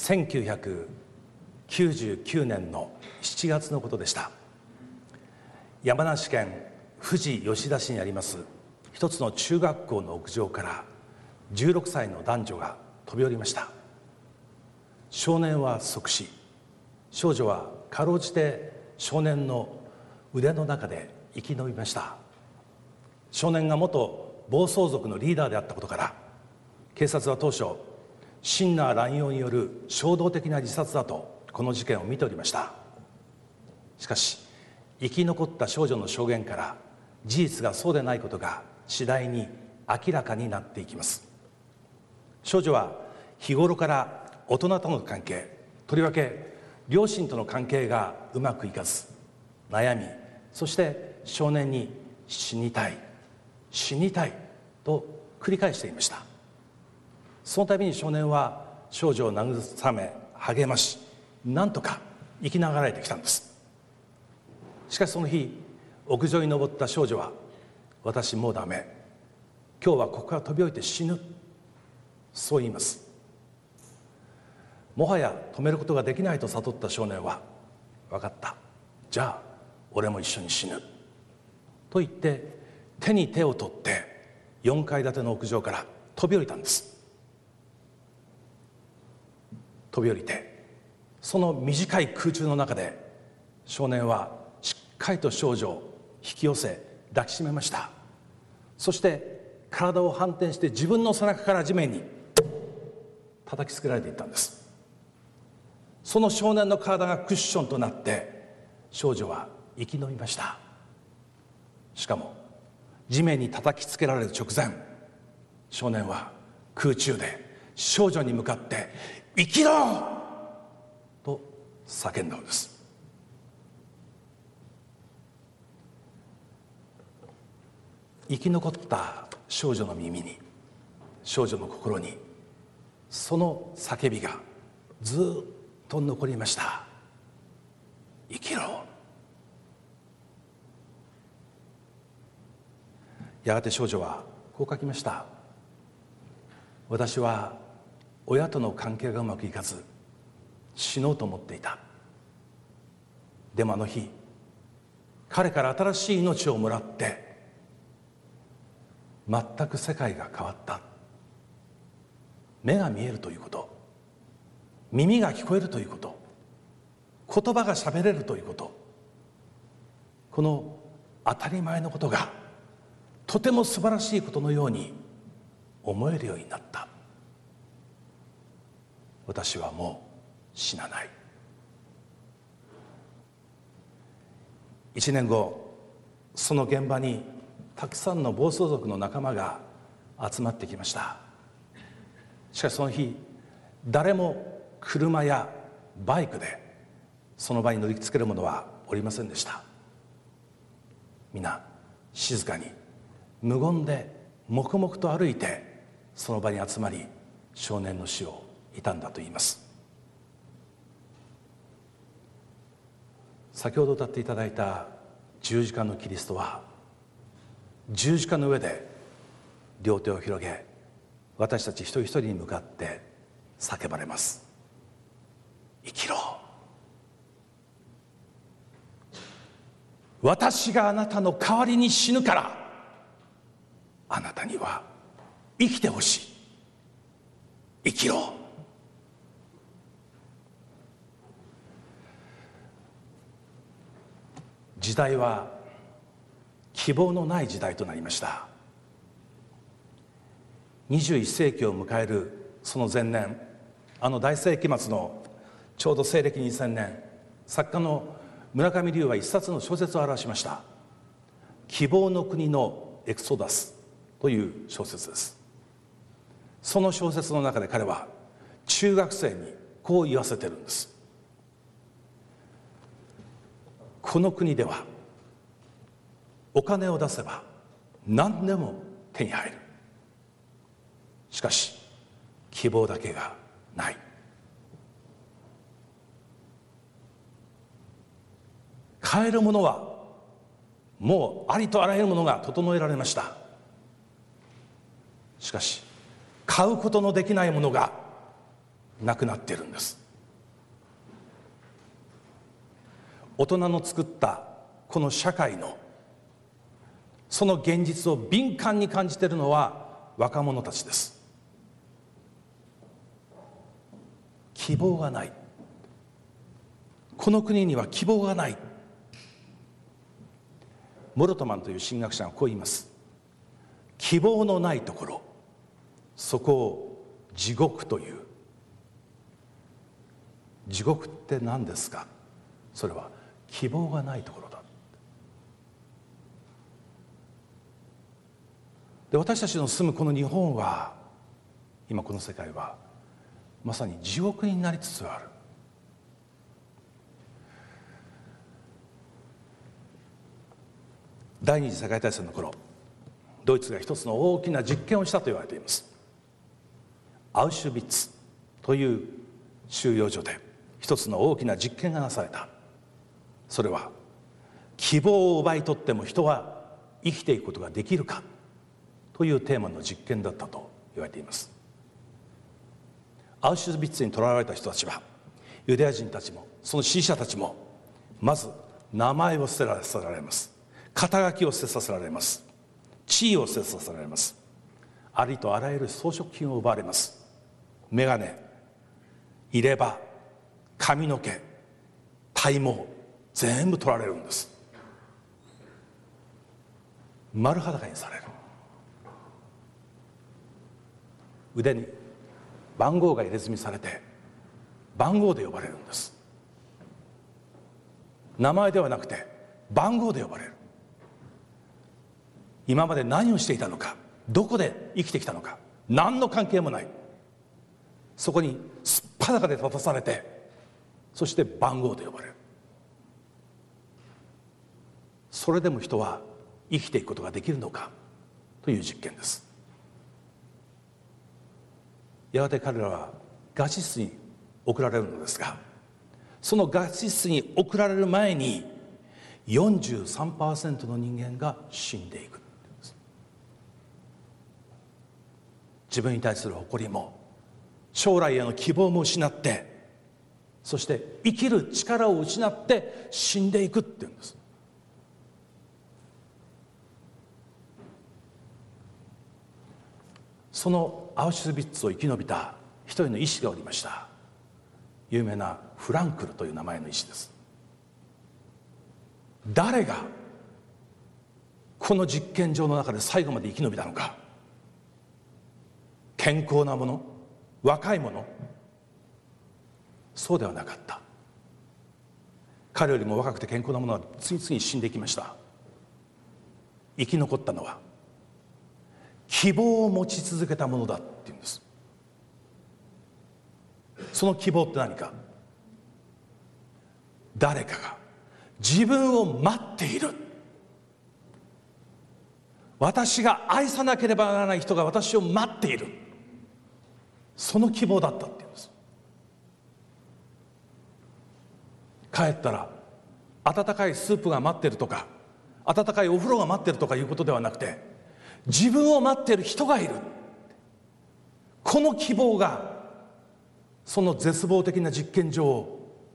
1999年の7月のことでした。山梨県富士吉田市にあります一つの中学校の屋上から16歳の男女が飛び降りました。少年は即死。少女はかろうじて少年の腕の中で生き延びました。少年が元暴走族のリーダーであったことから警察は当初シンナー乱用による衝動的な自殺だとこの事件を見ておりました。しかし生き残った少女の証言から事実がそうでないことが次第に明らかになっていきます。少女は日頃から大人との関係とりわけ両親との関係がうまくいかず悩みそして少年に死にたい死にたいと繰り返していました。その度に少年は少女を慰め励ましなんとか生きながらえてきたんです。しかしその日屋上に登った少女は「私もうダメ。今日はここから飛び降りて死ぬ」そう言います。もはや止めることができないと悟った少年は「分かった。じゃあ俺も一緒に死ぬ」と言って手に手を取って4階建ての屋上から飛び降りたんです。飛び降りてその短い空中の中で少年はしっかりと少女を引き寄せ抱きしめました。そして体を反転して自分の背中から地面に叩きつけられていったんです。その少年の体がクッションとなって少女は生き延びました。しかも地面に叩きつけられる直前少年は空中で少女に向かって「生きろ!」と叫んだのです。生き残った少女の耳に少女の心にその叫びがずっと残りました。生きろ！やがて少女はこう書きました私は親との関係がうまくいかず死のうと思っていた。でもあの日彼から新しい命をもらって全く世界が変わった。目が見えるということ耳が聞こえるということ言葉がしゃべれるということ。この当たり前のことがとても素晴らしいことのように思えるようになった。私はもう死なない。一年後その現場にたくさんの暴走族の仲間が集まってきました。しかしその日誰も車やバイクでその場に乗りつける者はおりませんでした。皆静かに無言で黙々と歩いてその場に集まり少年の死を悼んだといいます。先ほど歌っていただいた十字架のキリストは十字架の上で両手を広げ私たち一人一人に向かって叫ばれます。生きろ。私があなたの代わりに死ぬからあなたには生きてほしい。生きろ。時代は希望のない時代となりました。21世紀を迎えるその前年あの大世紀末のちょうど西暦2000年作家の村上龍は一冊の小説を表しました「希望の国のエクソダス」という小説です。その小説の中で彼は中学生にこう言わせてるんです。この国ではお金を出せば何でも手に入る。しかし希望だけがない。買えるものはもうありとあらゆるものが整えられました。しかし買うことのできないものがなくなっているんです。大人の作ったこの社会のその現実を敏感に感じているのは若者たちです。希望がない。この国には希望がない。モルトマンという神学者がこう言います。希望のないところ。そこを地獄という。地獄って何ですか？それは希望がないところだ。で私たちの住むこの日本は今この世界はまさに地獄になりつつある。第二次世界大戦の頃ドイツが一つの大きな実験をしたと言われています。アウシュビッツという収容所で一つの大きな実験がなされた。それは希望を奪い取っても人は生きていくことができるかというテーマの実験だったと言われています。アウシュビッツに捕らわれた人たちはユダヤ人たちもその支持者たちもまず名前を捨てらせられます。肩書きを捨てさせられます。地位を捨てさせられます。ありとあらゆる装飾品を奪われます。眼鏡入れ歯髪の毛体毛全部取られるんです。丸裸にされる。腕に番号が入れ墨されて番号で呼ばれるんです。名前ではなくて番号で呼ばれる。今まで何をしていたのかどこで生きてきたのか何の関係もない。そこにすっぱだかで立たされてそして番号で呼ばれる。それでも人は生きていくことができるのか？という実験です。やがて彼らはガチ室に送られるのですがそのガチ室に送られる前に43%の人間が死んでいく自分に対する誇りも将来への希望も失ってそして生きる力を失って死んでいくっていうんです。そのアウシュビッツを生き延びた一人の医師がおりました。有名なフランクルという名前の医師です。誰がこの実験場の中で最後まで生き延びたのか。健康なもの若い者そうではなかった。彼よりも若くて健康な者は次々死んでいきました。生き残ったのは希望を持ち続けたものだっていうんです。その希望って何か？誰かが。自分を待っている。私が愛さなければならない人が私を待っている。その希望だったっていうんです。帰ったら温かいスープが待ってるとか温かいお風呂が待ってるとかいうことではなくて自分を待ってる人がいる。この希望がその絶望的な実験場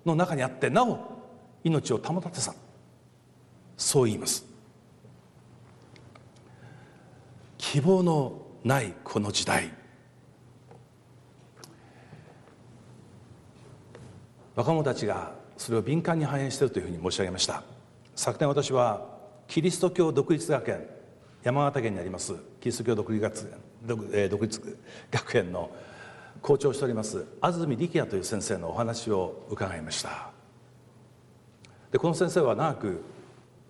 の中にあってなお命を保たてさそう言います。希望のないこの時代。若者たちがそれを敏感に反映しているというふうに申し上げました。昨年私はキリスト教独立学園山形県にありますキリスト教独立学園独立学園の校長をしております安住力也という先生のお話を伺いました。でこの先生は長く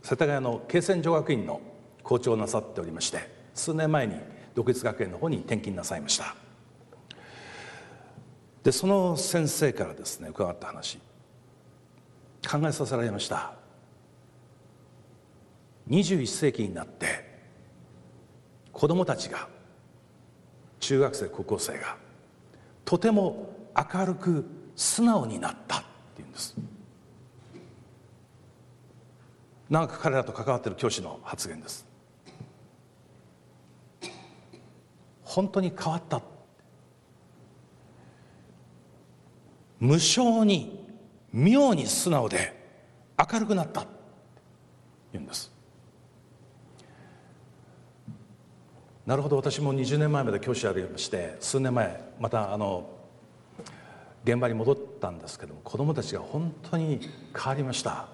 世田谷の慶泉女学院の校長をなさっておりまして数年前に独立学園の方に転勤なさいました。でその先生からですね伺った話。考えさせられました。21世紀になって子どもたちが中学生高校生がとても明るく素直になったっていうんです。長く彼らと関わっている教師の発言です。本当に変わった。無性に妙に素直で明るくなったと言うんです。なるほど。私も20年前まで教師やりまして数年前またあの現場に戻ったんですけども子どもたちが本当に変わりました。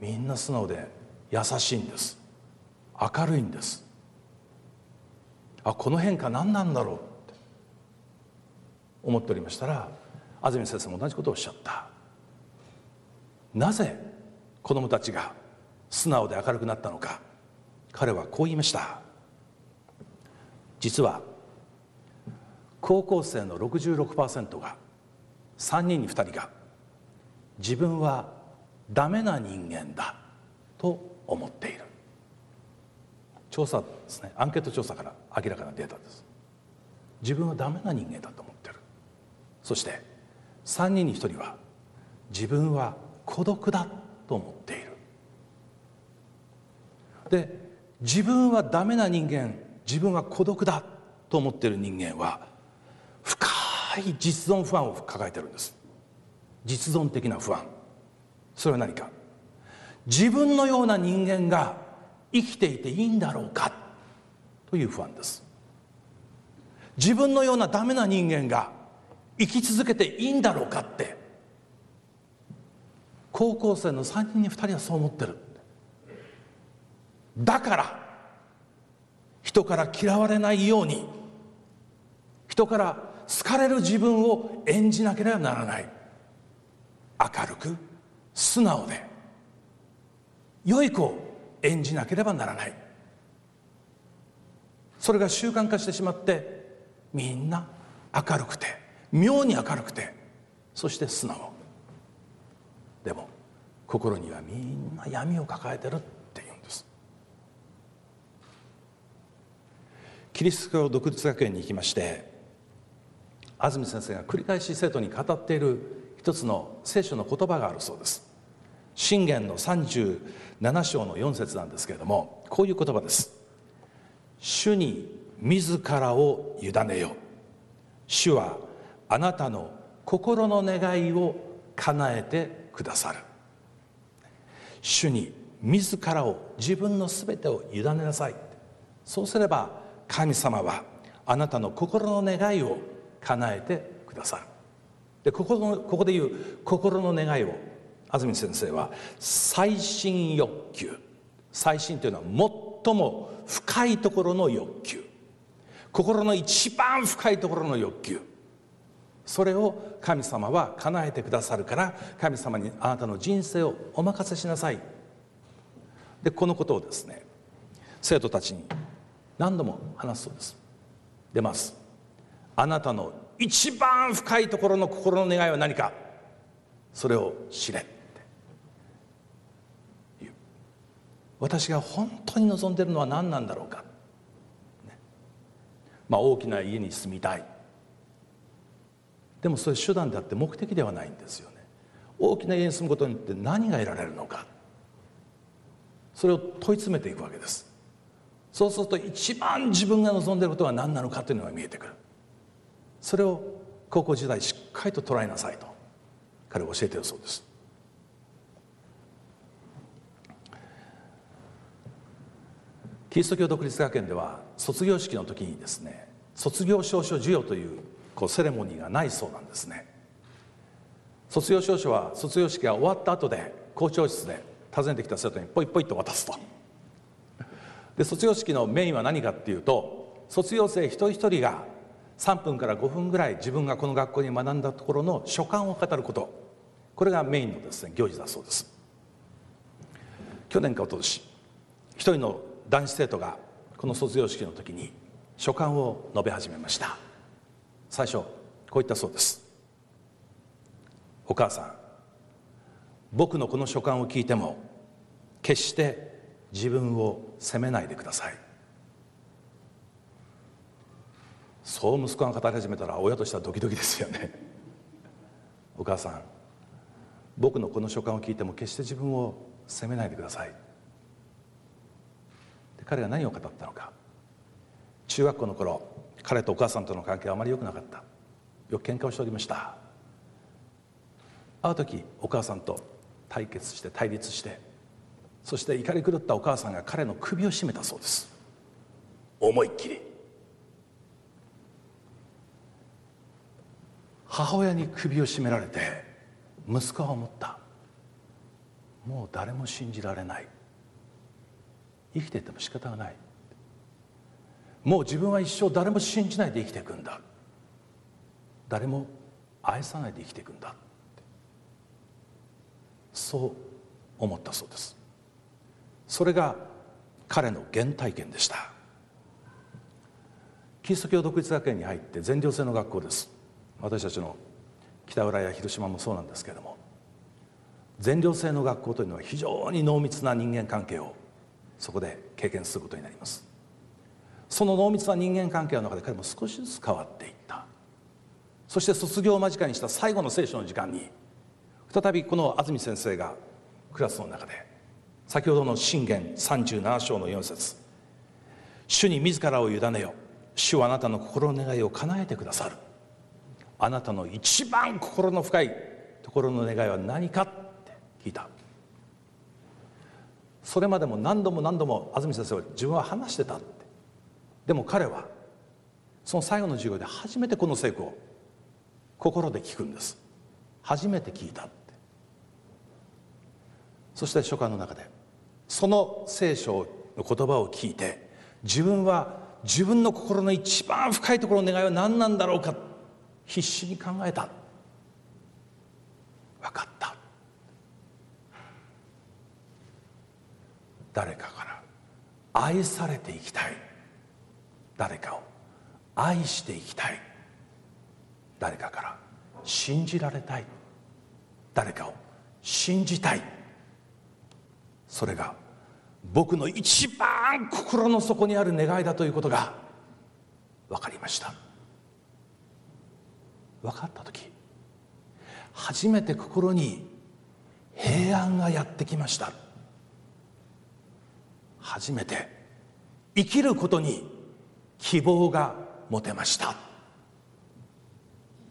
みんな素直で優しいんです。明るいんです。あこの変化何なんだろうって思っておりましたら安住先生も同じことをおっしゃった。なぜ子どもたちが素直で明るくなったのか。彼はこう言いました。実は高校生の66%が3人に2人が自分はダメな人間だと思っている。調査ですね。アンケート調査から明らかなデータです。自分はダメな人間だと思ってる。そして3人に1人は自分は孤独だと思っている。で自分はダメな人間自分は孤独だと思ってる人間は深い実存不安を抱えてるんです。実存的な不安。それは何か。自分のような人間が生きていていいんだろうかという不安です。自分のようなダメな人間が生き続けていいんだろうかって。高校生の3人に2人はそう思ってる。だから人から嫌われないように人から好かれる自分を演じなければならない。明るく素直で良い子を演じなければならない。それが習慣化してしまってみんな明るくて妙に明るくてそして素直。でも心にはみんな闇を抱えてるっていうんですキリスト教独立学園に行きまして安住先生が繰り返し生徒に語っている一つの聖書の言葉があるそうです。信玄の37章の4節なんですけれどもこういう言葉です。主に自らを委ねよ。主はあなたの心の願いを叶えてくださる。主に自らを自分の全てを委ねなさい。そうすれば神様はあなたの心の願いを叶えてくださる。でここのここで言う心の願いを安住先生は最新欲求。最新というのは最も深いところの欲求。心の一番深いところの欲求。それを神様は叶えてくださるから神様にあなたの人生をお任せしなさい。でこのことをですね生徒たちに何度も話すそうです。出ます。あなたの一番深いところの心の願いは何か？それを知れって言う。私が本当に望んでいるのは何なんだろうか、ね、まあ大きな家に住みたい。でもそれ手段であって目的ではないんですよね。大きな家に住むことによって何が得られるのか？それを問い詰めていくわけです。そうすると一番自分が望んでいることは何なのかというのが見えてくる。それを高校時代しっかりと捉えなさいと。彼は教えているそうです。キリスト教独立学園では卒業式の時にですね卒業証書授与というこうセレモニーがないそうなんですね。卒業証書は卒業式が終わった後で校長室で訪ねてきた生徒にポイポイと渡すと。で卒業式のメインは何かっていうと卒業生一人一人が3分から5分ぐらい自分がこの学校に学んだところの所感を語ること。これがメインのですね行事だそうです。去年か一昨年一人の男子生徒がこの卒業式の時に所感を述べ始めました。最初こう言ったそうです。お母さん僕のこの書簡を聞いても決して自分を責めないでください。そう息子が語り始めたら親としてはドキドキですよね。お母さん僕のこの書簡を聞いても決して自分を責めないでください。彼が何を語ったのか。中学校の頃彼とお母さんとの関係はあまり良くなかった。よく喧嘩をしておりました。ある時お母さんと対決して対立してそして怒り狂ったお母さんが彼の首を絞めたそうです。思いっきり。母親に首を絞められて息子は思った。もう誰も信じられない。生きていても仕方がない。もう自分は一生誰も信じないで生きていくんだ。誰も愛さないで生きていくんだそう思ったそうですそれが彼の原体験でした。キリスト教独立学園に入って全寮制の学校です。私たちの北浦や広島もそうなんですけれども。全寮制の学校というのは非常に濃密な人間関係をそこで経験することになります。その濃密な人間関係の中で彼も少しずつ変わっていった。そして卒業間近にした最後の聖書の時間に再びこの安住先生がクラスの中で先ほどの信玄37章の4節。主に自らを委ねよ。主はあなたの心の願いを叶えてくださる。あなたの一番心の深い。ところの願いは何かって聞いた。それまでも何度も何度も安住先生は自分は話してたって。でも彼はその最後の授業で初めてこの聖句を心で聞くんです。初めて聞いたって。そして書簡の中でその聖書の言葉を聞いて自分は自分の心の一番深いところの願いは何なんだろうか必死に考えた。分かった。誰かから愛されていきたい。誰かを愛していきたい。誰かから信じられたい。誰かを信じたい。それが僕の一番心の底にある願いだということが分かりました。分かった時初めて心に平安がやってきました。初めて生きることに希望が持てました。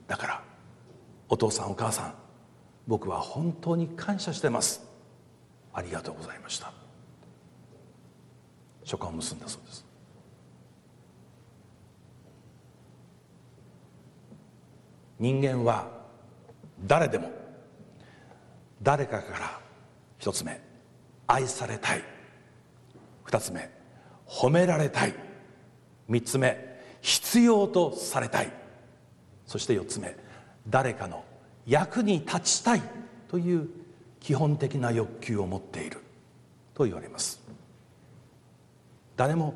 だからお父さんお母さん僕は本当に感謝してます。ありがとうございました。書簡を結んだそうです。人間は誰でも誰かから一つ目愛されたい。二つ目褒められたい。三つ目必要とされたい。そして四つ目誰かの役に立ちたいという基本的な欲求を持っている。と言われます。誰も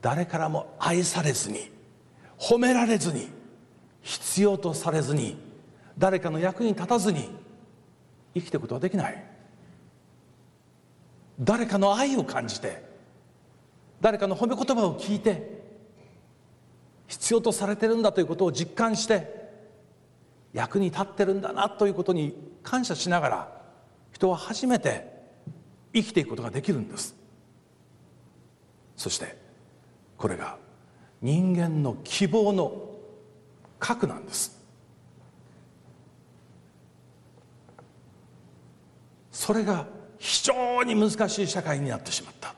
誰からも愛されずに褒められずに必要とされずに誰かの役に立たずに生きていくことはできない。誰かの愛を感じて誰かの褒め言葉を聞いて必要とされてるんだということを実感して役に立ってるんだなということに感謝しながら人は初めて生きていくことができるんです。そしてこれが人間の希望の核なんです。それが非常に難しい社会になってしまった。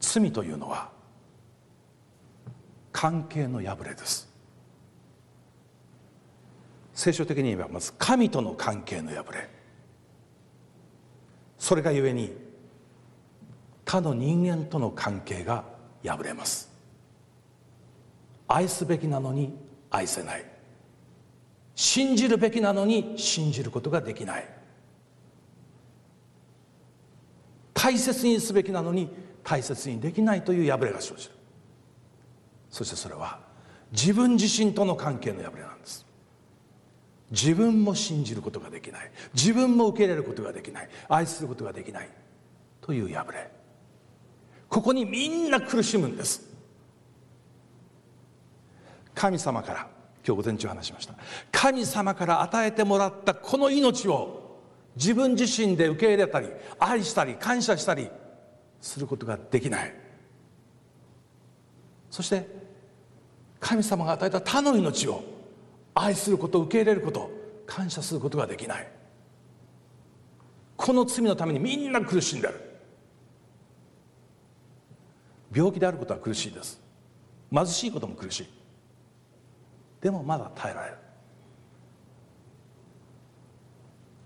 罪というのは関係の破れです。聖書的に言えばまず神との関係の破れ。それがゆえに他の人間との関係が破れます。愛すべきなのに愛せない。信じるべきなのに信じることができない。大切にすべきなのに大切にできないという破れが生じる。そしてそれは自分自身との関係の破れなんです。自分も信じることができない。自分も受け入れることができない。愛することができない。という破れ。ここにみんな苦しむんです。神様から今日午前中話しました。神様から与えてもらったこの命を自分自身で受け入れたり愛したり感謝したりすることができない。そして神様が与えた他の命を愛すること受け入れること感謝することができない。この罪のためにみんな苦しんでる。病気であることは苦しいです。貧しいことも苦しい。でもまだ耐えられる。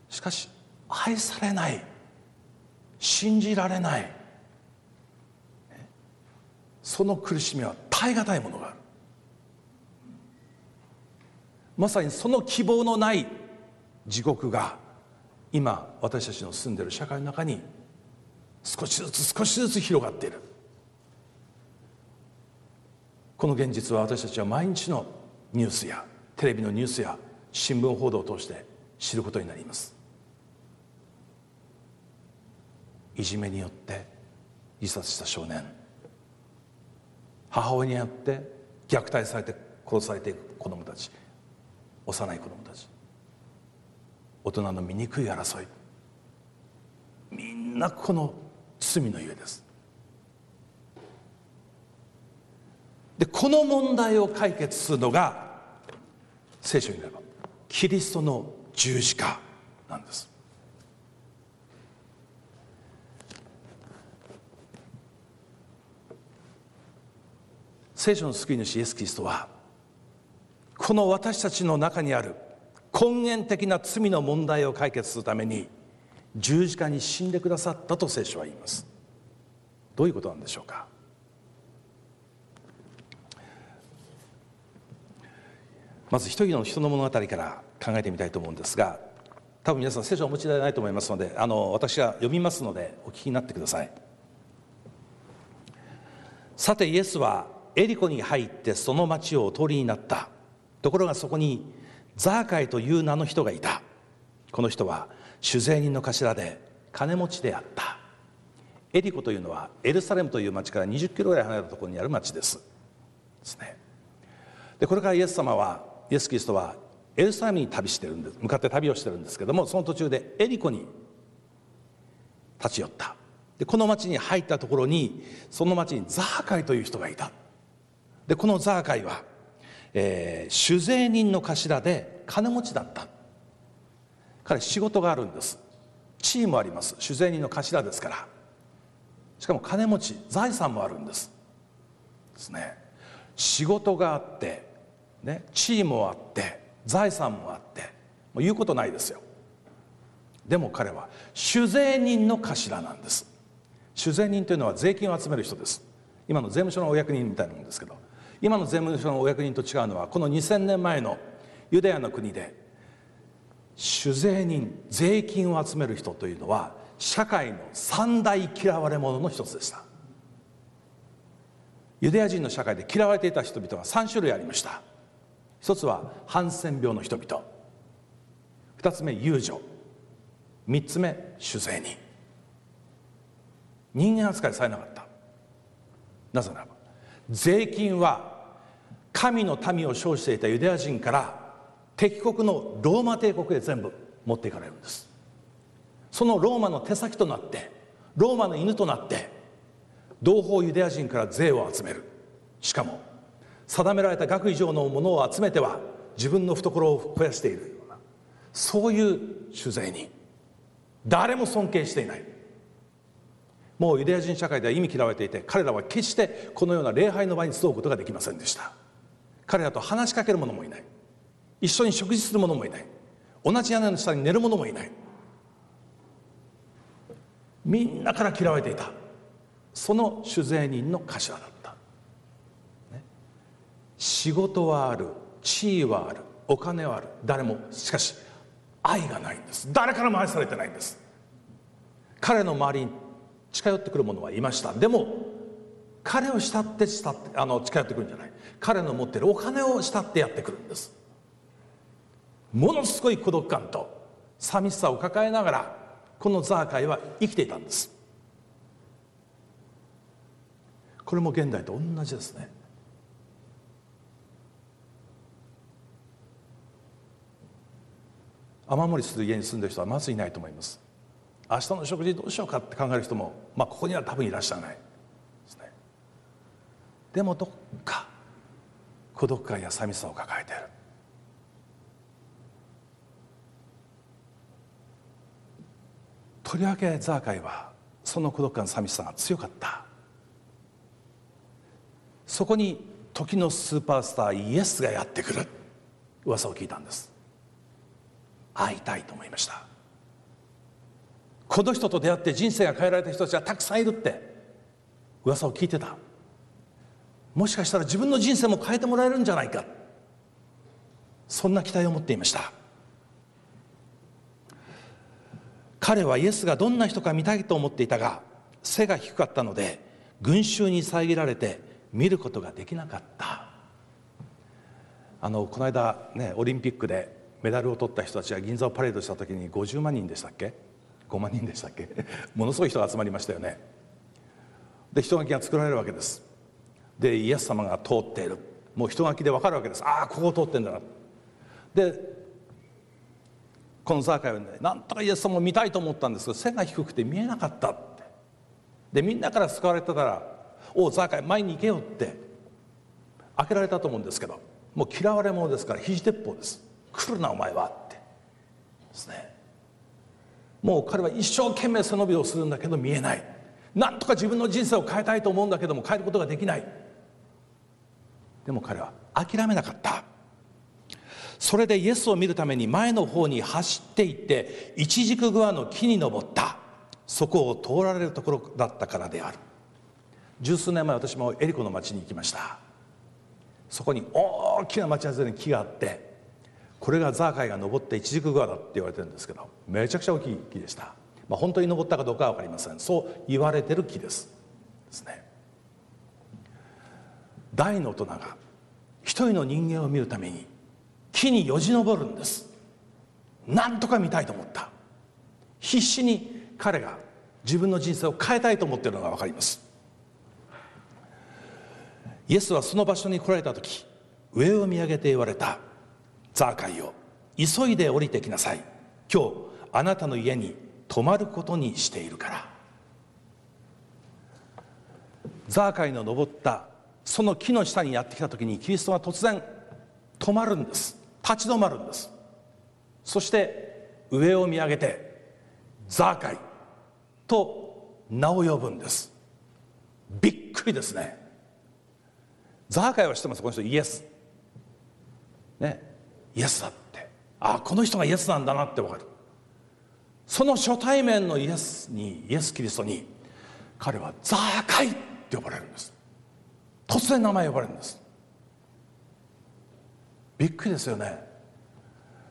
しかし愛されない。信じられない。その苦しみは耐え難いものがある。まさにその希望のない地獄が今私たちの住んでる社会の中に少しずつ少しずつ広がっている。この現実は私たちは毎日のニュースやテレビのニュースや新聞報道を通して知ることになります。いじめによって自殺した少年。母親によって虐待されて殺されていく子どもたち。幼い子どもたち。大人の醜い争い。みんなこの罪のゆえです。でこの問題を解決するのが聖書によればキリストの十字架なんです。聖書の救い主イエス・キリストはこの私たちの中にある根源的な罪の問題を解決するために十字架に死んでくださったと聖書は言います。どういうことなんでしょうか？まず一人の人の物語から考えてみたいと思うんですが多分皆さん聖書をお持ちではないと思いますのであの私が読みますのでお聞きになってください。さてイエスはエリコに入ってその町をお通りになった。ところがそこにザーカイという名の人がいた。この人は酒税人の頭で金持ちであった。エリコというのはエルサレムという町から20キロぐらい離れたところにある町です。ですね。でこれからイエス様はイエス・キリストはエルサレムに旅してるんです。向かって旅をしてるんですけどもその途中でエリコに立ち寄った。でこの町に入ったところにその町にザーカイという人がいた。でこのザーカイは、えー、酒税人の頭で金持ちだった。彼仕事があるんです。地位もあります。酒税人の頭ですから。しかも金持ち財産もあるんです。ですね。仕事があって、ね、地位もあって財産もあって。もう言うことないですよ。でも彼は酒税人の頭なんです。酒税人というのは税金を集める人です。今の税務署のお役人みたいなもんですけど。今の税務署のお役人と違うのはこの2000年前のユダヤの国で酒税人税金を集める人というのは社会の三大嫌われ者の一つでした。ユダヤ人の社会で嫌われていた人々は3種類ありました。一つはハンセン病の人々。二つ目遊女。三つ目酒税人。人間扱いされなかった。なぜならば税金は神の民を称していたユダヤ人から敵国のローマ帝国へ全部持っていかれるんです。そのローマの手先となってローマの犬となって同胞ユダヤ人から税を集める。しかも定められた額以上のものを集めては自分の懐を肥やしているようなそういう酒税に誰も尊敬していない。もうユダヤ人社会では意味嫌われていて彼らは決してこのような礼拝の場に集うことができませんでした。彼らと話しかける者もいない。一緒に食事する者もいない。同じ屋根の下に寝る者もいない。みんなから嫌われていた。その酒税人の頭だった、ね、仕事はある。地位はある。お金はある。誰も。しかし愛がないんです。誰からも愛されてないんです。彼の周りに近寄ってくる者はいました。でも彼を慕って慕ってあの近寄ってくるんじゃない。彼の持っているお金を慕ってやってくるんです。ものすごい孤独感と寂しさを抱えながらこのザーカイは生きていたんです。これも現代と同じですね。雨漏りする家に住んでる人はまずいないと思います。明日の食事どうしようかって考える人も、まあ、ここには多分いらっしゃらないですね。でもどっか孤独感や寂しさを抱えている。とりわけザーカイはその孤独感寂しさが強かった。そこに時のスーパースターイエスがやってくる。噂を聞いたんです。会いたいと思いました。この人と出会って人生が変えられた人たちはたくさんいるって噂を聞いてた。もしかしたら自分の人生も変えてもらえるんじゃないか。そんな期待を持っていました。彼はイエスがどんな人か見たいと思っていたが背が低かったので群衆に遮られて見ることができなかった。あのこの間ねオリンピックでメダルを取った人たちが銀座をパレードした時に50万人でしたっけ？5万人でしたっけ？ものすごい人が集まりましたよね。で人垣が作られるわけです。でイエス様が通っている。もう人垣で分かるわけです。ああここを通ってんだな。でこのザーカイはねなんとかイエス様を見たいと思ったんですけど背が低くて見えなかったって。でみんなから救われてたら「おおザーカイ前に行けよ」って開けられたと思うんですけどもう嫌われ者ですから肘鉄砲です。来るなお前はって。ですね。もう彼は一生懸命背伸びをするんだけど見えない。なんとか自分の人生を変えたいと思うんだけども変えることができない。でも彼は諦めなかった。それでイエスを見るために前の方に走っていって一軸グアの木に登った。そこを通られるところだったからである。十数年前私もエリコの町に行きました。そこに大きな町外れに木があってこれがザーカイが登って一軸グアだって言われてるんですけどめちゃくちゃ大きい木でした、まあ、本当に登ったかどうかは分かりません。そう言われてる木です。ですね。大の大人が一人の人間を見るために木によじ登るんです。なんとか見たいと思った。必死に彼が自分の人生を変えたいと思っているのが分かります。イエスはその場所に来られた時上を見上げて言われた。ザーカイよ急いで降りてきなさい。今日あなたの家に泊まることにしているから。ザーカイの登ったその木の下にやってきた時にキリストは突然止まるんです。立ち止まるんです。そして上を見上げてザーカイと名を呼ぶんです。びっくりですね。ザーカイは知ってます？この人イエス。ね。イエスだって。あこの人がイエスなんだなって分かる。その初対面のイエスにイエス・キリストに彼はザーカイって呼ばれるんです。突然名前呼ばれるんです。びっくりですよね。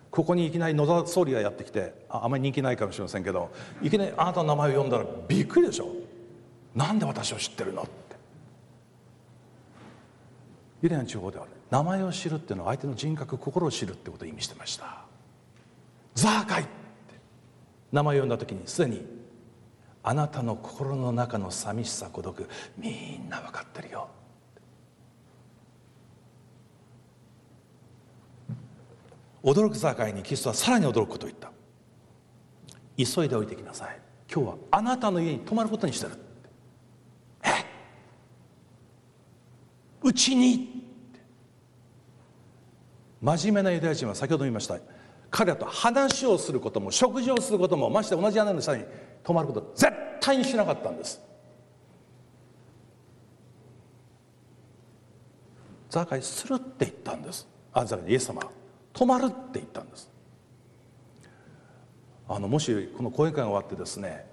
ここにいきなり野田総理がやってきてああまり人気ないかもしれませんけどいきなりあなたの名前を呼んだらびっくりでしょ。なんで私を知ってるのって。ユダヤの地方では、ね、名前を知るっていうのは相手の人格心を知るってことを意味してました。ザーカイって。名前を呼んだ時にすでにあなたの心の中の寂しさ孤独みんな分かってるよ。驚く境にキリストはさらに驚くことを言った。急いでおいてきなさい。今日はあなたの家に泊まることにしてるえ？うちに真面目なユダヤ人は先ほど言いました。彼らと話をすることも食事をすることもまして同じ屋根の下に泊まること絶対にしなかったんです。ザーカイするって言ったんです。あザーカイイエス様。止まるって言ったんです。あのもしこの講演会が終わってですね、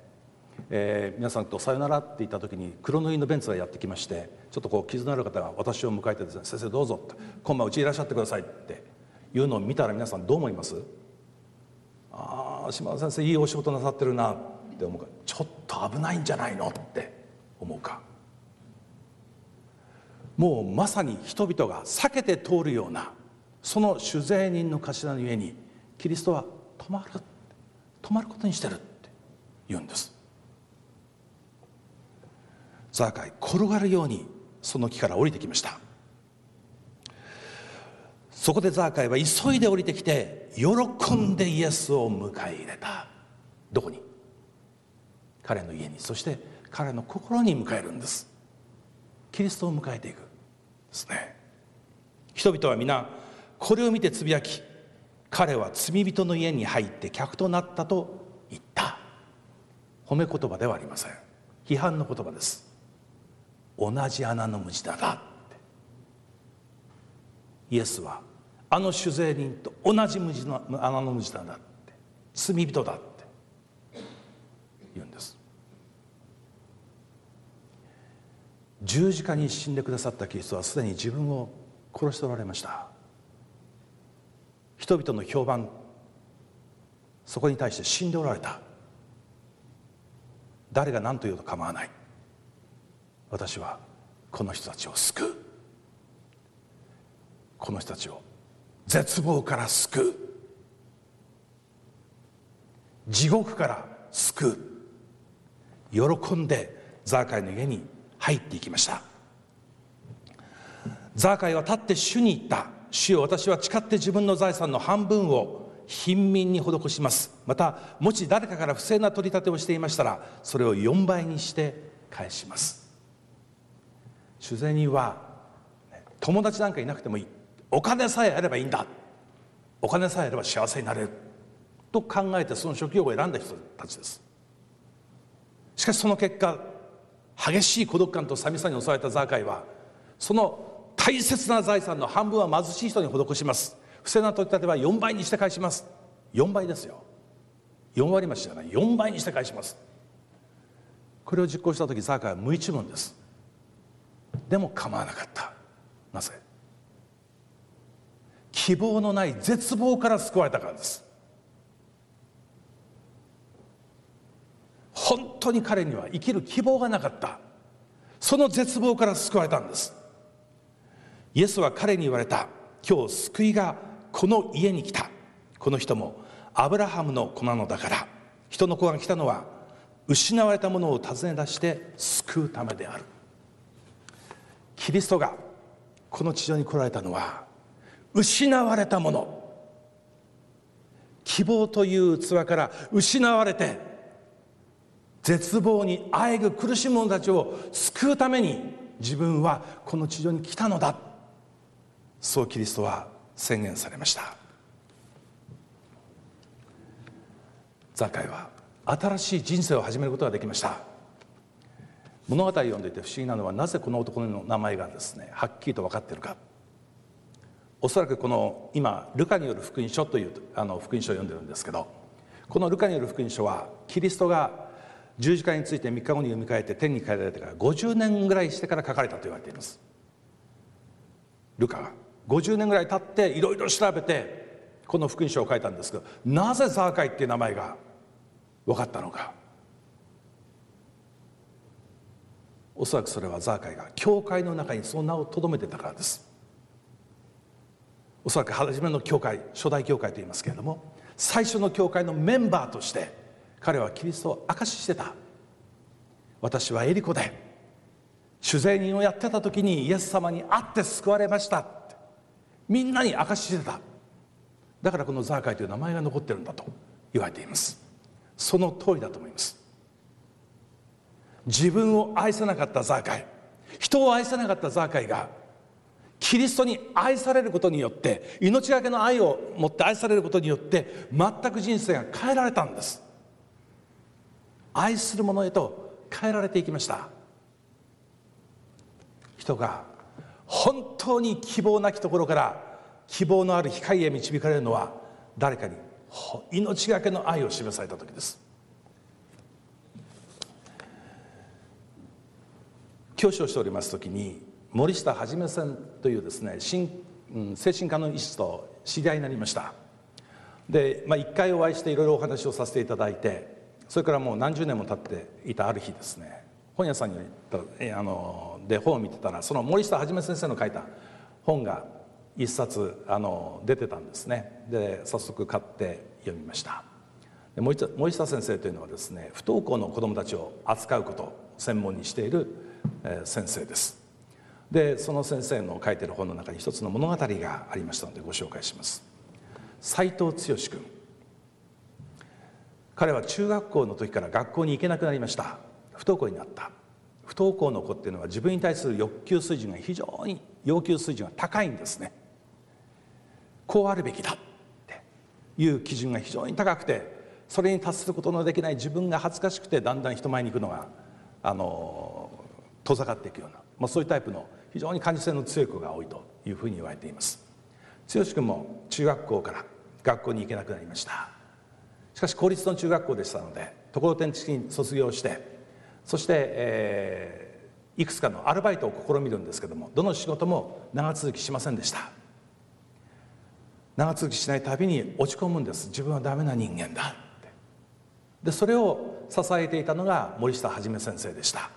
えー、皆さんとさよならって言った時に黒塗りのベンツがやってきましてちょっとこう傷のある方が私を迎えてですね「先生どうぞ」って「今晩うちいらっしゃってください」っていうのを見たら皆さんどう思います？ああ島田先生いいお仕事なさってるなって思うか。ちょっと危ないんじゃないのって思うか。もうまさに人々が避けて通るようなその酒税人の頭の家にキリストは泊まる泊まることにしてるって言うんです。ザーカイ転がるようにその木から降りてきました。そこでザーカイは急いで降りてきて喜んでイエスを迎え入れた。どこに？彼の家に。そして彼の心に迎えるんです。キリストを迎えていく。ですね。人々は皆これを見てつぶやき彼は罪人の家に入って客となったと言った。褒め言葉ではありません。批判の言葉です。同じ穴の無地だなって。イエスはあの酒税人と同じ無地の穴の無地だなって。罪人だって。言うんです。十字架に死んでくださったキリストはすでに自分を殺しておられました。人々の評判。そこに対して死んでおられた。誰が何と言うと構わない。私はこの人たちを救う。この人たちを絶望から救う。地獄から救う。喜んでザーカイの家に入っていきました。ザーカイは立って主に言った。主よ私は誓って自分の財産の半分を貧民に施します。またもし誰かから不正な取り立てをしていましたらそれを4倍にして返します。主税人は友達なんかいなくてもいい。お金さえあればいいんだ。お金さえあれば幸せになれる。と考えてその職業を選んだ人たちです。しかしその結果激しい孤独感と寂しさに襲われたザーカイはその大切な財産の半分は貧しい人に施します。不正な取り立ては4倍にして返します。4倍ですよ。4割増しじゃない。4倍にして返します。これを実行した時ザーカイは無一文です。でも構わなかった。なぜ？希望のない絶望から救われたからです。本当に彼には生きる希望がなかった。その絶望から救われたんです。イエスは彼に言われた。今日救いがこの家に来た。この人もアブラハムの子なのだから。人の子が来たのは失われたものを訪ね出して救うためである。キリストがこの地上に来られたのは失われたもの。希望という器から失われて絶望にあえぐ苦しむ者たちを救うために自分はこの地上に来たのだ。そうキリストは宣言されました。ザカイは新しい人生を始めることができました。物語を読んでいて不思議なのはなぜこの男の名前がですねはっきりと分かっているか。おそらくこの今ルカによる福音書というあの福音書を読んでるんですけどこのルカによる福音書はキリストが十字架について3日後に読み替えて天に帰られてから50年ぐらいしてから書かれたと言われています。ルカが50年ぐらい経っていろいろ調べてこの福音書を書いたんですがなぜザーカイっていう名前が分かったのか。おそらくそれはザーカイが教会の中にその名をとどめてたからです。おそらく初めの教会初代教会と言いますけれども最初の教会のメンバーとして彼はキリストを証ししてた。私はエリコで酒税人をやってた時にイエス様に会って救われました。みんなに証ししてた。だからこのザーカイという名前が残ってるんだと言われています。その通りだと思います。自分を愛せなかったザーカイ人を愛せなかったザーカイがキリストに愛されることによって命がけの愛を持って愛されることによって全く人生が変えられたんです。愛する者へと変えられていきました。人が本当に希望なきところから希望のある光へ導かれるのは誰かに命がけの愛を示された時です。教師をしております時に森下はじめさんというですね精神科の医師と知り合いになりました。で、まあ、一回お会いしていろいろお話をさせていただいてそれからもう何十年も経っていたある日ですね本屋さんにあので本を見てたらその森下はじめ先生の書いた本が一冊あの出てたんですね。で早速買って読みました。で森下先生というのはですね不登校の子どもたちを扱うことを専門にしている、え先生です。でその先生の書いてる本の中に一つの物語がありましたのでご紹介します。斉藤剛君。彼は中学校の時から学校に行けなくなりました。不登校になった。不登校の子っていうのは自分に対する欲求水準が非常に要求水準が高いんですね。こうあるべきだって。いう基準が非常に高くてそれに達することのできない自分が恥ずかしくてだんだん人前に行くのがあの遠ざかっていくような、まあ、そういうタイプの非常に感受性の強い子が多いというふうに言われています。剛君も中学校から学校に行けなくなりました。しかし公立の中学校でしたのでところてん的に卒業してそして、えー、いくつかのアルバイトを試みるんですけどもどの仕事も長続きしませんでした。長続きしないたびに落ち込むんです。自分はダメな人間だ。ってでそれを支えていたのが森下はじめ先生でした。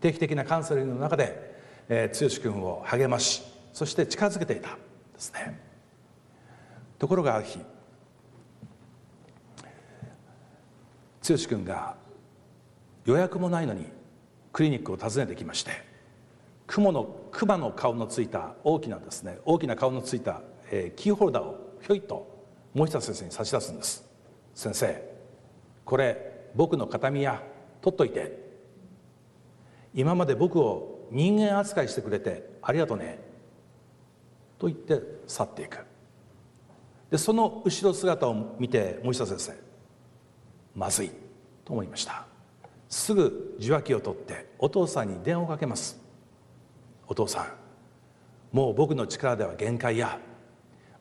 定期的なカウンセリングの中で、えー、剛君を励ましそして近づけていたですね。ところがある日剛君が予約もないのにクリニックを訪ねてきまして雲の熊の顔のついた大きなですね大きな顔のついた、えー、キーホルダーをひょいと森下先生に差し出すんです。先生これ僕の形見や取っといて。今まで僕を人間扱いしてくれてありがとうね。と言って去っていく。でその後ろ姿を見て森下先生まずいと思いました。すぐ受話器を取ってお父さんに電話をかけます。お父さんもう僕の力では限界や。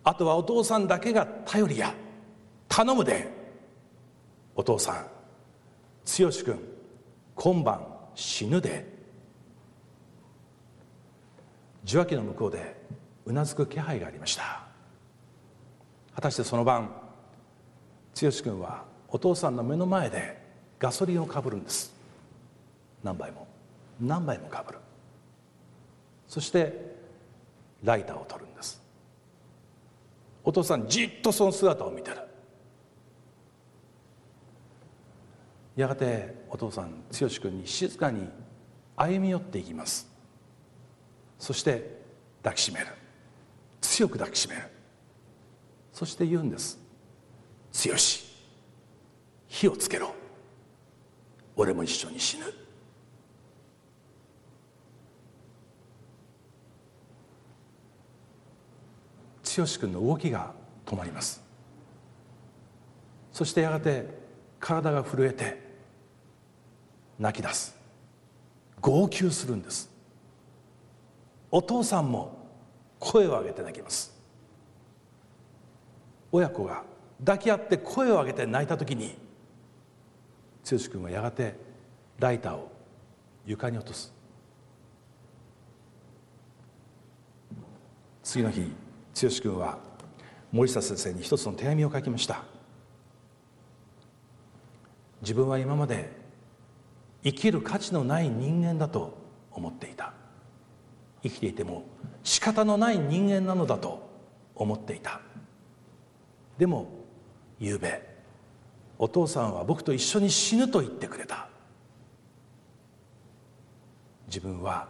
あとはお父さんだけが頼りや。頼むで。お父さん剛君今晩死ぬで。受話器の向こうでうなずく気配がありました。果たしてその晩剛君はお父さんの目の前でガソリンをかぶるんです。何杯も。何杯もかぶる。そしてライターを取るんです。お父さんじっとその姿を見てる。やがてお父さん剛君に静かに歩み寄っていきます。そして抱きしめる。強く抱きしめる。そして言うんです「剛火をつけろ。俺も一緒に死ぬ」剛君の動きが止まります。そしてやがて体が震えて泣き出す。号泣するんです。お父さんも声を上げて泣きます。親子が抱き合って声を上げて泣いた時に剛君はやがてライターを床に落とす。次の日剛君は森下先生に一つの手紙を書きました。自分は今まで生きる価値のない人間だと思っていた。生きていても仕方のない人間なのだと思っていた。でも昨べお父さんは僕と一緒に死ぬと言ってくれた。自分は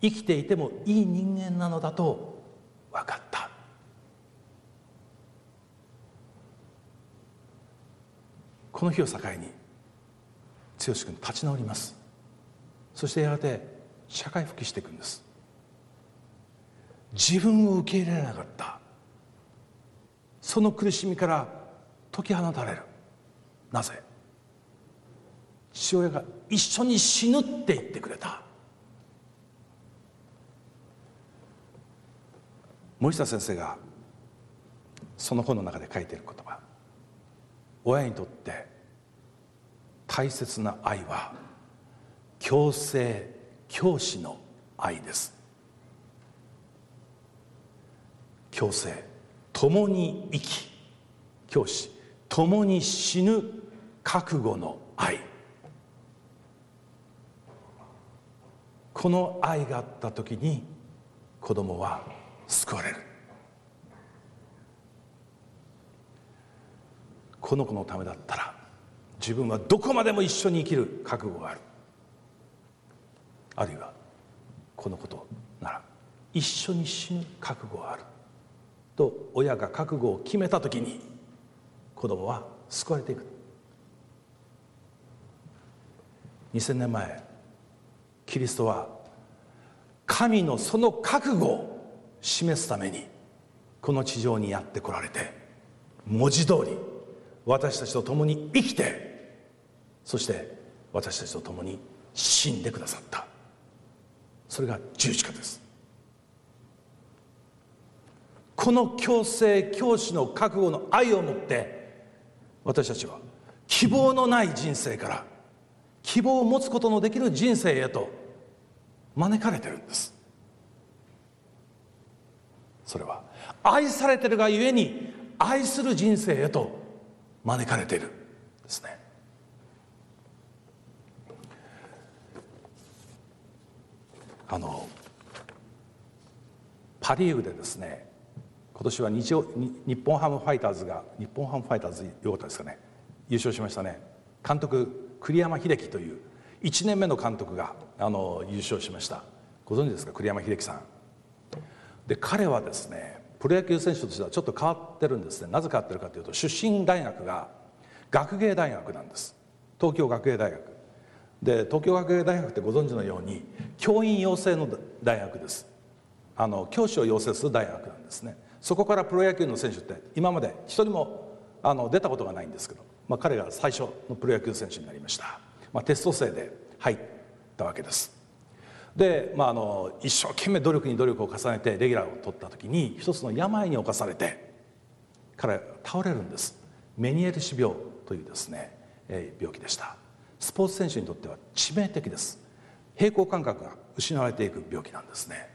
生きていてもいい人間なのだと分かった。この日を境に剛君立ち直ります。そしてやがて社会復帰していくんです。自分を受け入れられなかった。その苦しみから解き放たれる。なぜ?父親が一緒に死ぬって言ってくれた。森下先生がその本の中で書いている言葉。親にとって大切な愛は共生教師の愛です。共生共に生き教師共に死ぬ覚悟の愛。この愛があった時に子供は救われる。この子のためだったら自分はどこまでも一緒に生きる覚悟がある。あるいはこのことなら一緒に死ぬ覚悟がある。と親が覚悟を決めた時に子供は救われていく。2000年前キリストは神のその覚悟を示すためにこの地上にやってこられて文字通り私たちと共に生きてそして私たちと共に死んでくださった。それが十字架です。この強制教師の覚悟の愛を持って私たちは希望のない人生から希望を持つことのできる人生へと招かれてるんです。それは愛されてるがゆえに愛する人生へと招かれているですね。あのパ・リーグでですね今年は日日本ハムファイターズが日本ハムファイターズよかったですかね。優勝しましたね。監督栗山英樹という1年目の監督があの優勝しました。ご存知ですか？栗山英樹さん。で彼はですねプロ野球選手としてはちょっと変わってるんですね。なぜ変わってるかというと出身大学が学芸大学なんです。東京学芸大学。で東京学芸大学ってご存知のように教員養成の大学です。あの教師を養成する大学なんですね。そこからプロ野球の選手って今まで一人もあの出たことがないんですけど、まあ、彼が最初のプロ野球選手になりました、まあ、テスト生で入ったわけです。で、まあ、あの一生懸命努力に努力を重ねてレギュラーを取った時に一つの病に侵されて彼は倒れるんです。メニエル氏病というですね、えー、病気でした。スポーツ選手にとっては致命的です。平衡感覚が失われていく病気なんですね。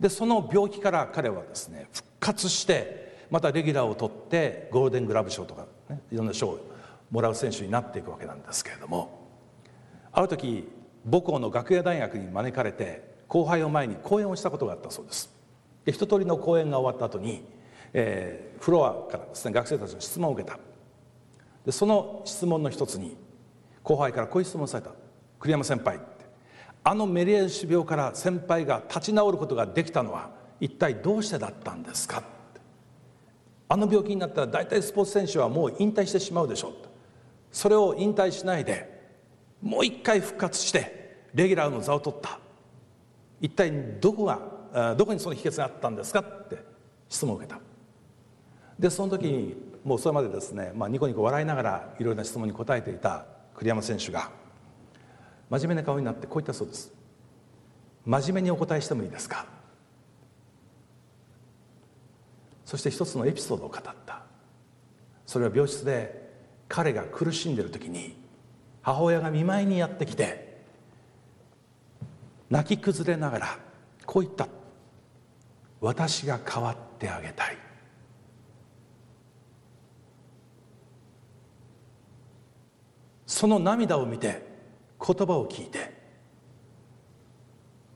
でその病気から彼はですね復活してまたレギュラーを取ってゴールデングラブ賞とか、ね、いろんな賞をもらう選手になっていくわけなんですけれどもある時母校の学芸大学に招かれて後輩を前に講演をしたことがあったそうです。で一通りの講演が終わった後に、えー、フロアからですね学生たちの質問を受けた。でその質問の一つに後輩からこういう質問をされた。栗山先輩ってあのメリエール氏病から先輩が立ち直ることができたのは一体どうしてだったんですかあの病気になったら大体スポーツ選手はもう引退してしまうでしょうそれを引退しないでもう一回復活してレギュラーの座を取った。一体どこがどこにその秘訣があったんですかって質問を受けた。でその時にもうそれまでですね、まあ、ニコニコ笑いながらいろいろな質問に答えていた栗山選手が真面目な顔になってこう言ったそうです。真面目にお答えしてもいいですか。そして一つのエピソードを語った。それは病室で彼が苦しんでいる時に母親が見舞いにやってきて泣き崩れながらこう言った。私が代わってあげたい。その涙を見て言葉を聞いて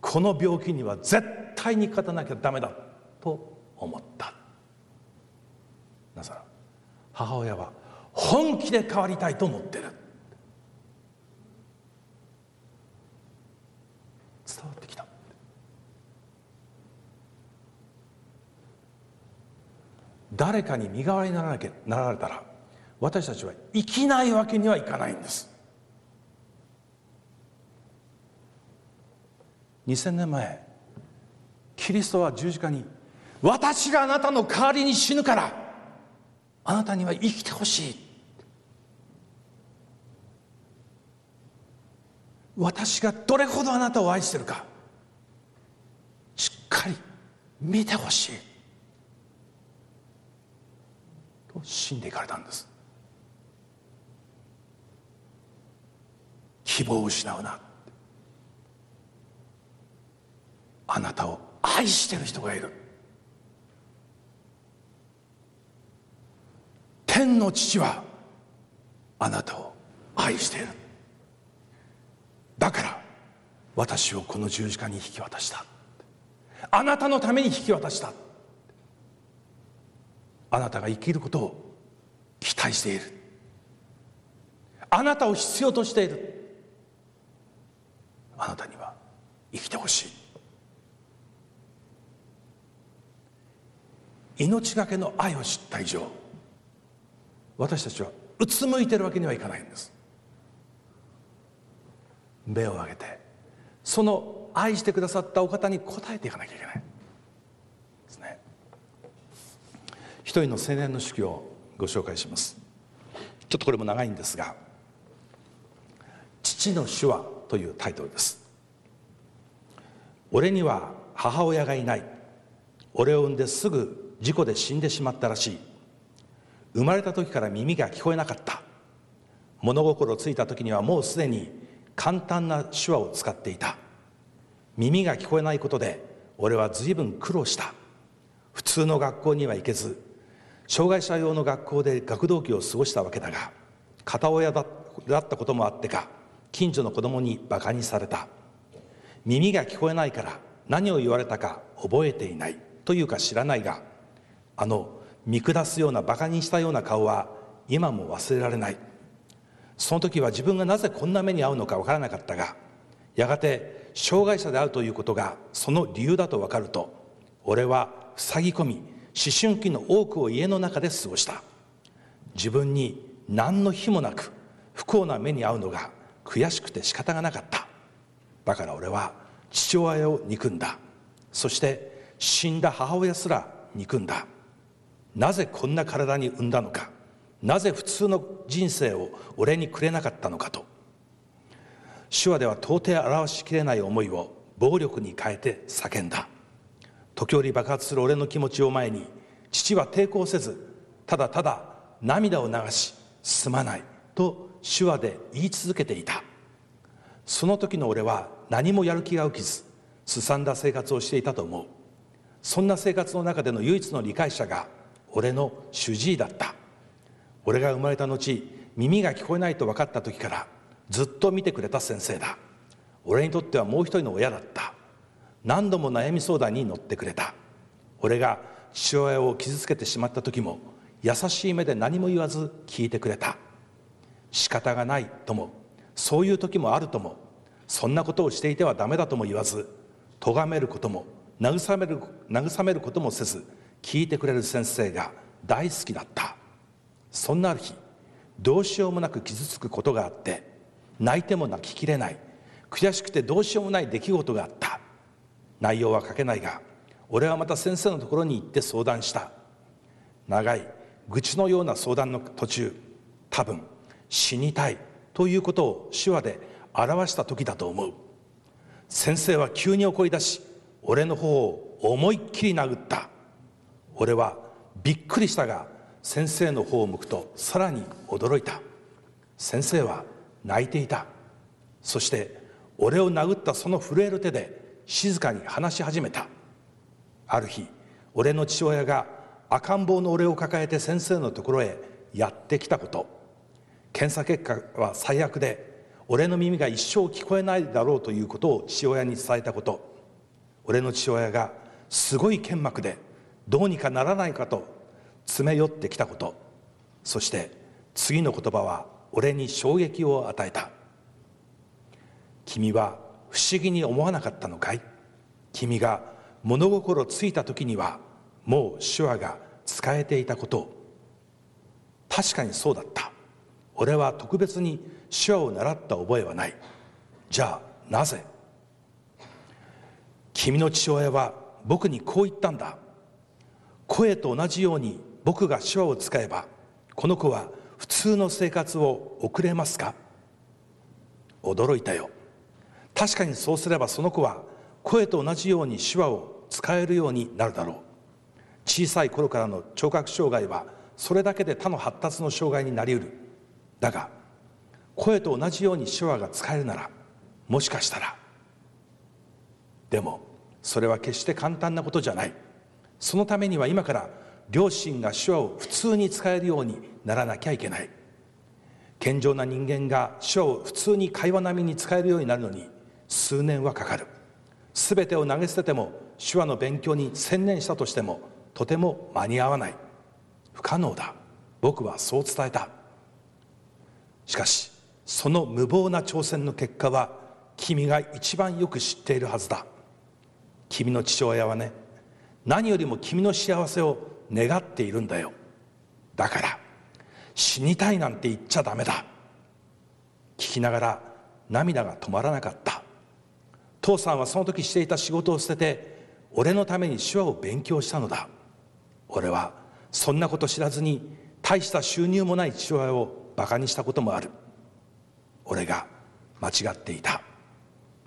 この病気には絶対に勝たなきゃダメだと思った。なぜなら母親は本気で変わりたいと思ってる。伝わってきた。誰かに身代わりにならなきゃなられたら私たちは生きないわけにはいかないんです。2000年前キリストは十字架に私があなたの代わりに死ぬからあなたには生きてほしい。私がどれほどあなたを愛してるかしっかり見てほしい。と死んでいかれたんです。希望を失うな。あなたを愛してる人がいる。天の父はあなたを愛している。だから私をこの十字架に引き渡した。あなたのために引き渡した。あなたが生きることを期待している。あなたを必要としている。あなたには生きてほしい。命がけの愛を知った以上私たちはうつむいてるわけにはいかないんです。目を上げてその愛してくださったお方に応えていかなきゃいけない。ですね。一人の青年の手記をご紹介します。ちょっとこれも長いんですが「父の手話」というタイトルです。俺には母親がいない。俺を産んですぐ事故で死んでしまったらしい。生まれた時から耳が聞こえなかった。物心ついた時にはもうすでに簡単な手話を使っていた。耳が聞こえないことで俺は随分苦労した。普通の学校には行けず障害者用の学校で学童期を過ごしたわけだが片親だったこともあってか近所の子供にバカにされた。耳が聞こえないから何を言われたか覚えていない。というか知らないがあの見下すようなバカにしたような顔は今も忘れられない。その時は自分がなぜこんな目に遭うのか分からなかったがやがて障害者であるということがその理由だと分かると俺は塞ぎ込み思春期の多くを家の中で過ごした。自分に何の日もなく不幸な目に遭うのが悔しくて仕方がなかった。だから俺は父親を憎んだ。そして死んだ母親すら憎んだ。なぜこんな体に産んだのか。なぜ普通の人生を俺にくれなかったのかと。手話では到底表しきれない思いを暴力に変えて叫んだ。時折爆発する俺の気持ちを前に父は抵抗せずただただ涙を流しすまないと手話で言い続けていた。その時の俺は何もやる気が起きずすさんだ生活をしていたと思う。そんな生活の中での唯一の理解者が俺の主治医だった。俺が生まれた後耳が聞こえないと分かった時からずっと見てくれた先生だ。俺にとってはもう一人の親だった。何度も悩み相談に乗ってくれた。俺が父親を傷つけてしまった時も優しい目で何も言わず聞いてくれた。仕方がないともそういう時もあるともそんなことをしていてはダメだとも言わず咎めることも慰める慰めることもせず聞いてくれる先生が大好きだった。そんなある日どうしようもなく傷つくことがあって泣いても泣ききれない。悔しくてどうしようもない出来事があった。内容は書けないが俺はまた先生のところに行って相談した。長い愚痴のような相談の途中多分死にたいということを手話で表した時だと思う。先生は急に怒り出し俺の方を思いっきり殴った。俺はびっくりしたが先生の方を向くとさらに驚いた。先生は泣いていた。そして俺を殴ったその震える手で静かに話し始めた。ある日俺の父親が赤ん坊の俺を抱えて先生のところへやってきたこと。検査結果は最悪で俺の耳が一生聞こえないだろうということを父親に伝えたこと。俺の父親がすごい剣幕でどうにかならないかと詰め寄ってきたこと。そして次の言葉は俺に衝撃を与えた。君は不思議に思わなかったのかい？君が物心ついた時にはもう手話が使えていたこと。確かにそうだった。俺は特別に手話を習った覚えはない。じゃあなぜ？君の父親は僕にこう言ったんだ。声と同じように僕が手話を使えばこの子は普通の生活を送れますか？驚いたよ。確かにそうすればその子は声と同じように手話を使えるようになるだろう。小さい頃からの聴覚障害はそれだけで他の発達の障害になりうる。だが声と同じように手話が使えるならもしかしたら。でもそれは決して簡単なことじゃない。そのためには今から両親が手話を普通に使えるようにならなきゃいけない。健常な人間が手話を普通に会話並みに使えるようになるのに数年はかかる。全てを投げ捨てても手話の勉強に専念したとしてもとても間に合わない。不可能だ。僕はそう伝えた。しかしその無謀な挑戦の結果は君が一番よく知っているはずだ。君の父親はね何よりも君の幸せを願っているんだよ。だから死にたいなんて言っちゃダメだ。聞きながら涙が止まらなかった。父さんはその時していた仕事を捨てて俺のために手話を勉強したのだ。俺はそんなこと知らずに大した収入もない父親をバカにしたこともある。俺が間違っていた。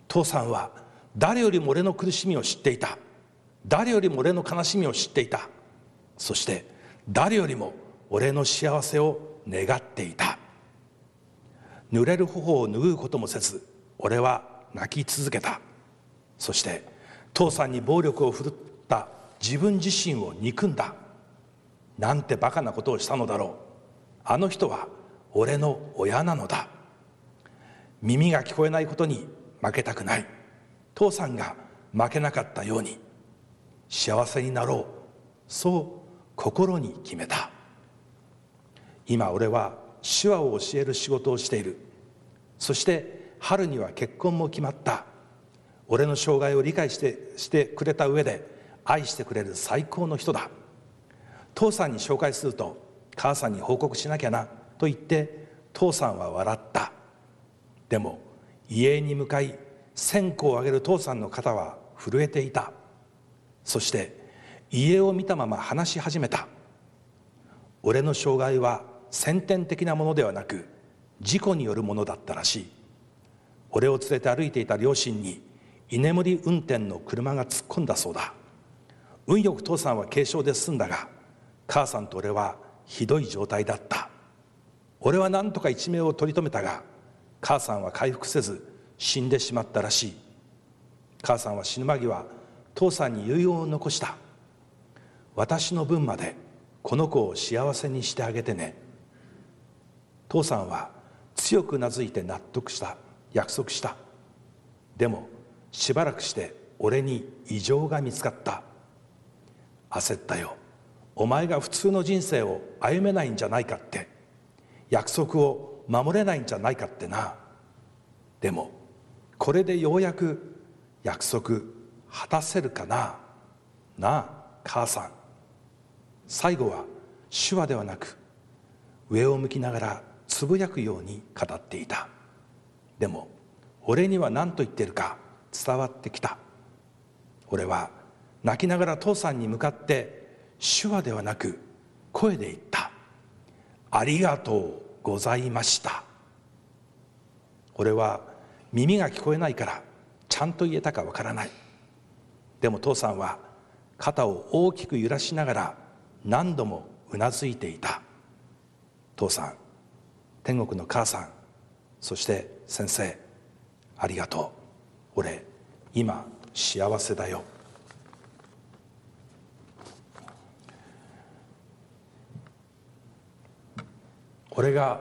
父さんは誰よりも俺の苦しみを知っていた。誰よりも俺の悲しみを知っていた。そして誰よりも俺の幸せを願っていた。濡れる頬を拭うこともせず俺は泣き続けた。そして父さんに暴力を振るった自分自身を憎んだ。なんてバカなことをしたのだろう。あの人は俺の親なのだ。耳が聞こえないことに負けたくない。父さんが負けなかったように幸せになろう。そう心に決めた。今俺は手話を教える仕事をしている。そして春には結婚も決まった。俺の障害を理解してしてくれた上で愛してくれる最高の人だ。父さんに紹介すると母さんに報告しなきゃなと言って父さんは笑った。でも家に向かい線香をあげる父さんの肩は震えていた。そして家を見たまま話し始めた。俺の障害は先天的なものではなく事故によるものだったらしい。俺を連れて歩いていた両親に居眠り運転の車が突っ込んだそうだ。運よく父さんは軽傷で済んだが母さんと俺はひどい状態だった。俺は何とか一命を取り留めたが母さんは回復せず死んでしまったらしい。母さんは死ぬ間際父さんに遺言を残した。私の分までこの子を幸せにしてあげてね。父さんは強くなずいて納得した約束した。でもしばらくして俺に異常が見つかった。焦ったよ。お前が普通の人生を歩めないんじゃないかって。約束を守れないんじゃないかってな。でもこれでようやく約束果たせるかな。なあ母さん。最後は手話ではなく上を向きながらつぶやくように語っていた。でも俺には何と言ってるか伝わってきた。俺は泣きながら父さんに向かって手話ではなく声で言った「ありがとうございました」俺は耳が聞こえないからちゃんと言えたかわからない。でも父さんは肩を大きく揺らしながら何度もうなずいていた。父さん天国の母さんそして先生ありがとう。俺今幸せだよ。俺が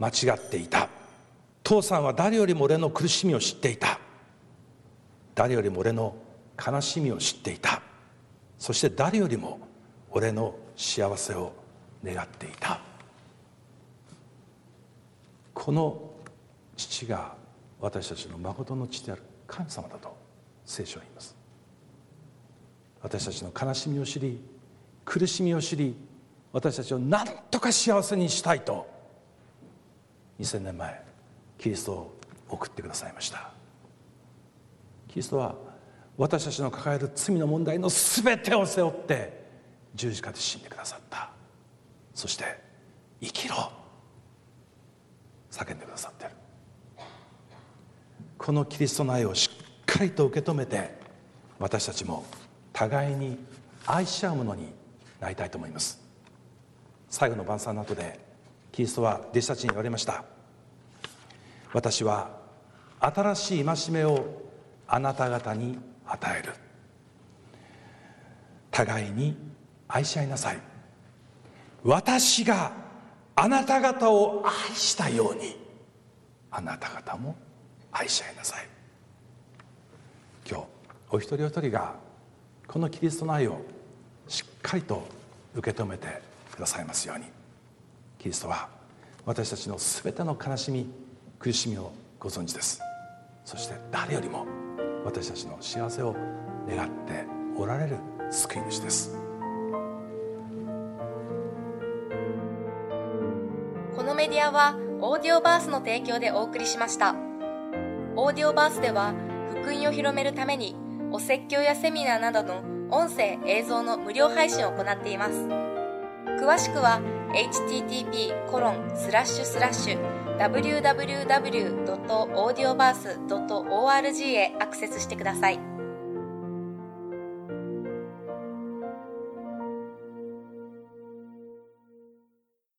間違っていた。父さんは誰よりも俺の苦しみを知っていた。誰よりも俺の悲しみを知っていた。そして誰よりも俺の幸せを願っていた。この父が私たちの誠の父である神様だと聖書は言います。私たちの悲しみを知り苦しみを知り私たちを何とか幸せにしたいと2000年前キリストを送ってくださいました。キリストは私たちの抱える罪の問題の全てを背負って十字架で死んでくださった。そして生きろ。叫んでくださってる。このキリストの愛をしっかりと受け止めて私たちも互いに愛し合うものになりたいと思います。最後の晩餐の後でキリストは弟子たちに言われました。私は新しい戒めをあなた方に与える。互いに愛し合いなさい。私があなた方を愛したように。あなた方も愛し合いなさい。今日お一人お一人がこのキリストの愛をしっかりと受け止めてくださいますように。キリストは私たちの全ての悲しみ苦しみをご存知です。そして誰よりも私たちの幸せを願っておられる救い主です。ディアは AudioVerse の提供でお送りしました。 AudioVerse では福音を広めるためにお説教やセミナーなどの音声映像の無料配信を行っています。詳しくは http コロンスラッシュスラッシュ www.audioverse.org へアクセスしてください。